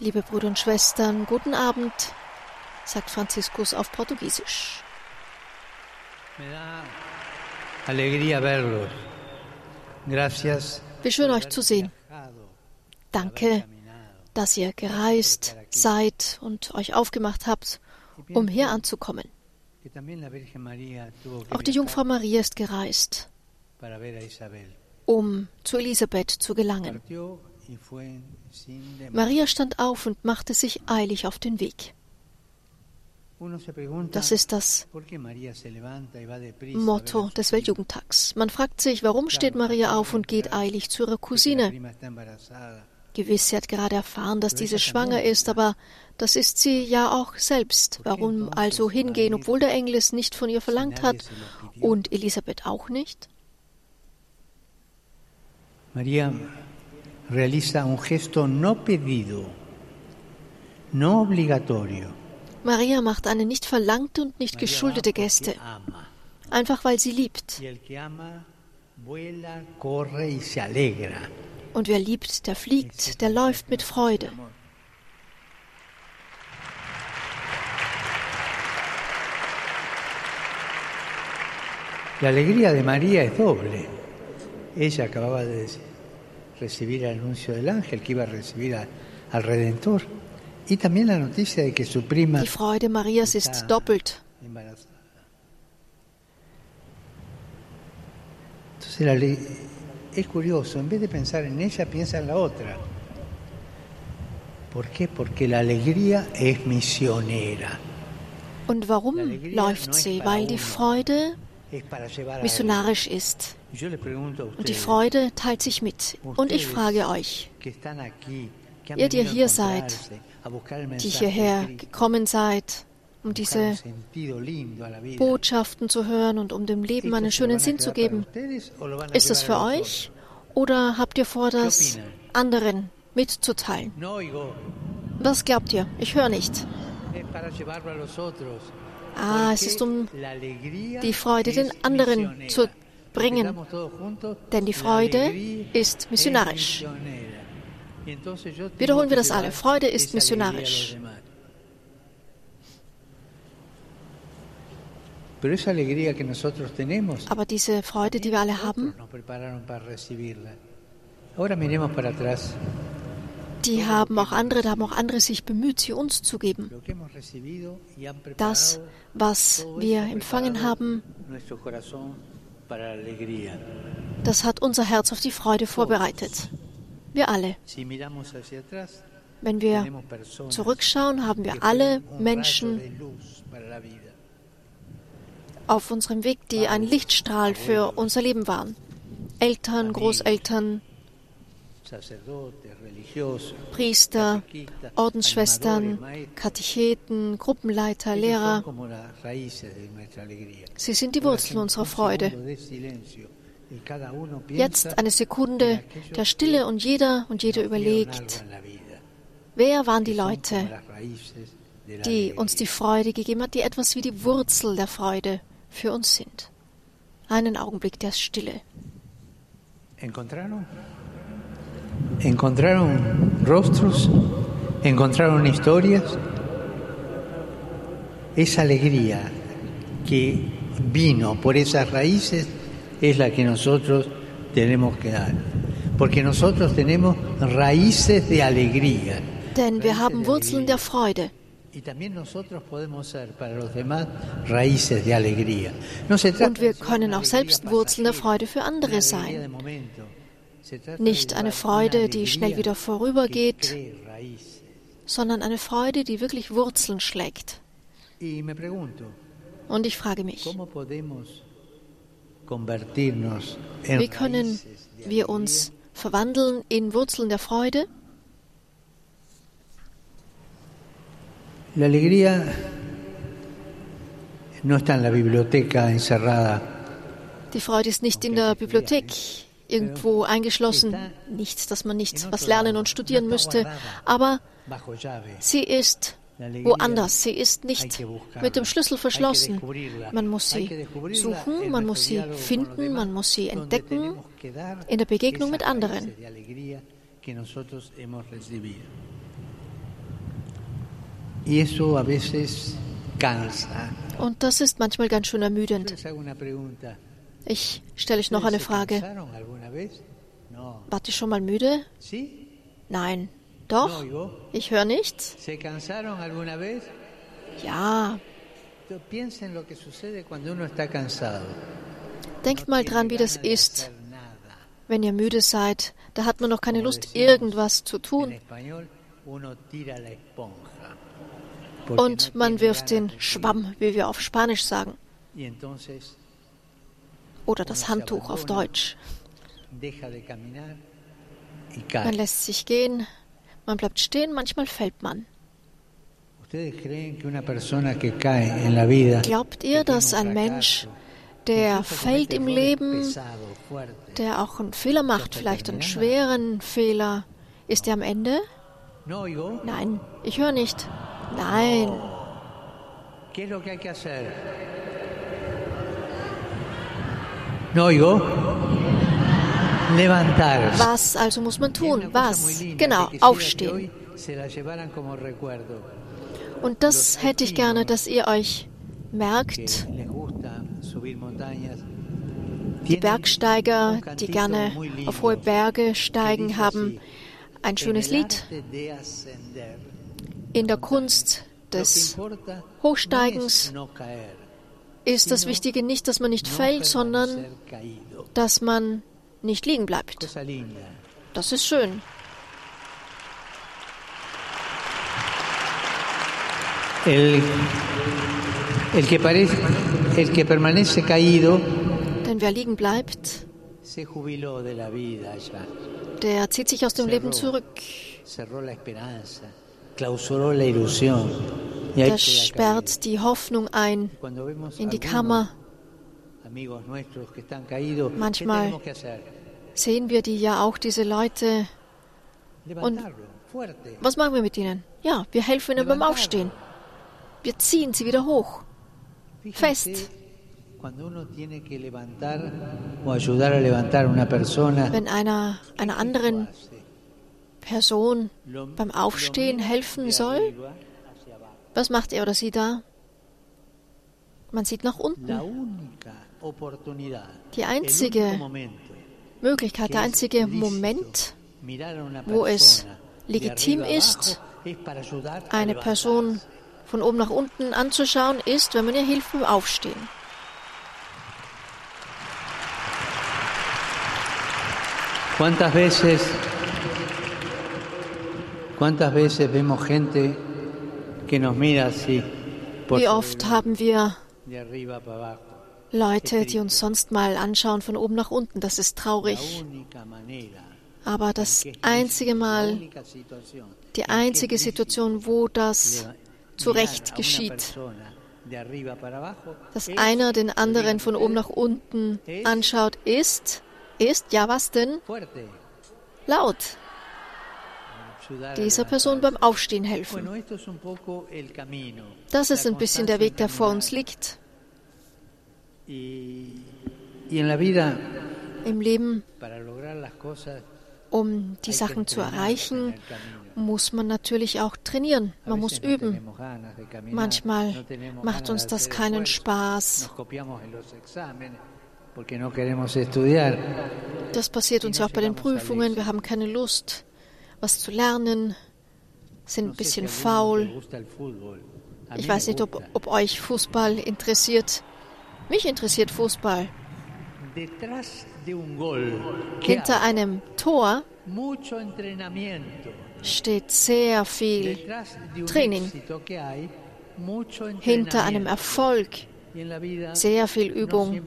Liebe Brüder und Schwestern, guten Abend, sagt Franziskus auf Portugiesisch. Wie schön euch zu sehen. Danke, dass ihr gereist seid und euch aufgemacht habt, um hier anzukommen. Auch die Jungfrau Maria ist gereist, um zu Elisabeth zu gelangen. Maria stand auf und machte sich eilig auf den Weg. Das ist das Motto des Weltjugendtags. Man fragt sich, warum steht Maria auf und geht eilig zu ihrer Cousine? Gewiss, sie hat gerade erfahren, dass diese schwanger ist, aber das ist sie ja auch selbst. Warum also hingehen, obwohl der Engel es nicht von ihr verlangt hat und Elisabeth auch nicht? Maria realiza un gesto no pedido, no obligatorio. Maria macht eine nicht verlangte und nicht geschuldete Geste, einfach weil sie liebt. Und wer liebt, der fliegt, der läuft mit Freude. La alegría de María es doble. Ella acababa de recibir el anuncio del ángel que iba a recibir a, al Redentor. Y también la noticia de que su prima Die Freude Marias ist doppelt. Entonces la ley es curioso, en vez de pensar en ella, piensa en la otra. ¿Por qué? Porque la alegría es misionera. Und warum läuft sie? Weil die Freude missionarisch ist. Und die Freude teilt sich mit. Und ich frage euch, ihr, die hier seid, die hierher gekommen seid, um diese Botschaften zu hören und um dem Leben einen schönen Sinn zu geben, ist das für euch oder habt ihr vor, das anderen mitzuteilen? Was glaubt ihr? Ich höre nicht. Ah, es ist um die Freude den anderen zu bringen, denn die Freude ist missionarisch. Wiederholen wir das alle. Freude ist missionarisch. Aber diese Freude, die wir alle haben, die haben auch andere, da haben auch andere sich bemüht, sie uns zu geben. Das, was wir empfangen haben, das hat unser Herz auf die Freude vorbereitet. Wir alle. Wenn wir zurückschauen, haben wir alle Menschen auf unserem Weg, die ein Lichtstrahl für unser Leben waren. Eltern, Großeltern, Priester, Ordensschwestern, Katecheten, Gruppenleiter, Lehrer. Sie sind die Wurzeln unserer Freude. Jetzt eine Sekunde der Stille und jeder und jede überlegt, wer waren die Leute, die uns die Freude gegeben hat, die etwas wie die Wurzel der Freude für uns sind. Einen Augenblick der Stille. Encontraron? Encontraron rostros, encontraron historias. Esa alegría que vino por esas raíces es la que nosotros tenemos que dar. Porque nosotros tenemos raíces de alegría. Denn wir haben Wurzeln der Freude. Y también nosotros podemos ser para los demás raíces de alegría. No se trata Und wir können auch selbst Wurzeln der Freude für andere sein. Nicht eine Freude, die schnell wieder vorübergeht, sondern eine Freude, die wirklich Wurzeln schlägt. Und ich frage mich, wie können wir uns verwandeln in Wurzeln der Freude? Die Freude ist nicht in der Bibliothek irgendwo eingeschlossen. Nichts, dass man nicht was lernen und studieren müsste, aber sie ist woanders. Sie ist nicht mit dem Schlüssel verschlossen. Man muss sie suchen, man muss sie finden, man muss sie entdecken in der Begegnung mit anderen. Und das ist manchmal ganz schön ermüdend. Ich stelle euch noch eine ¿Ustedes se Frage. Wart ihr schon mal müde? Nein. Doch? Ich höre nichts? Ja. Denkt mal dran, wie das ist, wenn ihr müde seid. Da hat man noch keine Lust, irgendwas zu tun. Und man wirft den. Schwamm, wie wir auf Spanisch sagen. Oder das Handtuch auf Deutsch. Man lässt sich gehen, man bleibt stehen, manchmal fällt man. ¿Ustedes creen que una persona que cae en la vida, Glaubt ihr, dass ein Mensch, der fällt im Leben, der auch einen Fehler macht, vielleicht einen schweren Fehler, ist er am Ende? Nein, ich höre nicht. Nein. ¿Qué es lo que hay que hacer? No oigo. Levantarse. Was also muss man tun? Was? Genau, aufstehen. Und das hätte ich gerne, dass ihr euch merkt, die Bergsteiger, die gerne auf hohe Berge steigen, haben ein schönes "En el Lied in der Kunst des Hochsteigens ist das Wichtige nicht, dass man nicht fällt, sondern dass man nicht liegen bleibt. Das ist schön. El, el que parece, el que permanece caído Denn wer liegen bleibt, der zieht sich aus dem Leben zurück. cerró la esperanza, clausuró la ilusión. Caído. sperrt die Hoffnung ein in die Kammer. amigos nuestros que están caídos, ¿qué Manchmal? Sehen wir die ja auch, diese Leute. Fuerte. Was machen wir mit ihnen? Ja, wir helfen ihnen beim Aufstehen. Wir ziehen sie wieder hoch. Fest. Wenn einer einer anderen? Person beim Aufstehen helfen soll. Was macht er oder sie da? Man sieht nach unten. Die einzige Möglichkeit, der einzige Moment, wo es legitim ist, eine. Person von oben nach unten anzuschauen, ist, wenn man ihr hilft beim Aufstehen. ¿Cuántas veces, cuántas veces vemos gente que nos mira así, por Wie oft haben wir? Leute, die uns sonst mal anschauen von oben nach unten. Das ist traurig. Aber das einzige Mal, die einzige Situation, wo das zu Recht geschieht, dass einer den anderen von oben nach unten anschaut, ist, ist, ja was denn? Laut. Dieser. Person beim Aufstehen helfen. Das ist ein bisschen der Weg, der vor uns liegt. Im Leben, um die Sachen zu erreichen, muss man natürlich auch trainieren. Man muss üben. Manchmal macht uns das keinen Spaß. Das passiert uns ja auch bei den Prüfungen. Wir haben keine Lust, was zu lernen, sind ein bisschen faul. Ich weiß nicht, ob, ob euch Fußball interessiert. Mich interessiert Fußball. Hinter einem Tor steht sehr viel. Training. Hinter einem. Erfolg sehr viel Übung.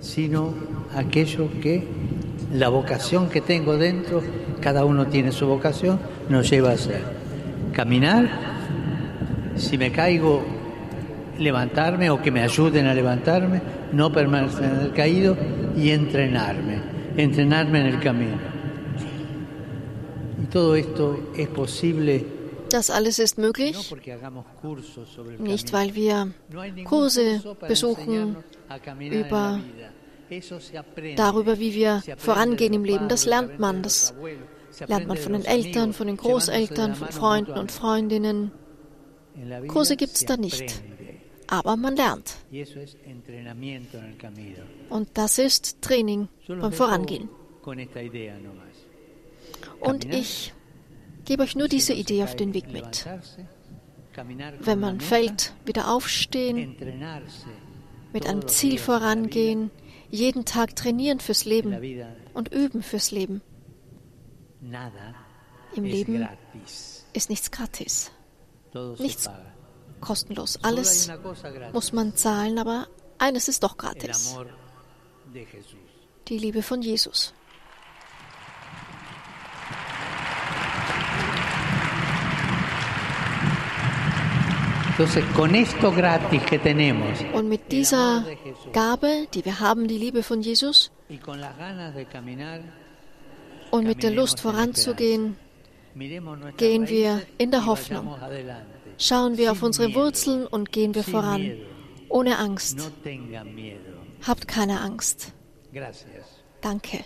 Sino aquello que la vocación que tengo dentro, cada uno tiene su vocación, nos lleva a hacer. Caminar, si me caigo, levantarme o que me ayuden a levantarme, no permanecer en el caído y entrenarme, entrenarme en el camino. Y todo esto es posible Das alles ist möglich, porque hagamos cursos sobre el nicht camino. weil wir Kurse besuchen über darüber, wie wir vorangehen im Leben. Das lernt man. Das lernt man von den Eltern, von den Großeltern, von Freunden und Freundinnen. Kurse gibt es da nicht. Aber man lernt. Und das ist Training beim Vorangehen. Und ich gebe euch nur diese Idee auf den Weg mit. Wenn man fällt, wieder aufstehen, mit einem Ziel vorangehen, jeden Tag trainieren fürs Leben und üben fürs Leben. Im Leben ist nichts gratis, nichts kostenlos. Alles muss man zahlen, aber eines ist doch gratis. Die Liebe von Jesus. Und mit dieser Gabe, die wir haben, die Liebe von Jesus, und mit der Lust voranzugehen, gehen wir in der Hoffnung. Schauen wir auf unsere Wurzeln und gehen wir voran, ohne Angst. Habt keine Angst. Danke.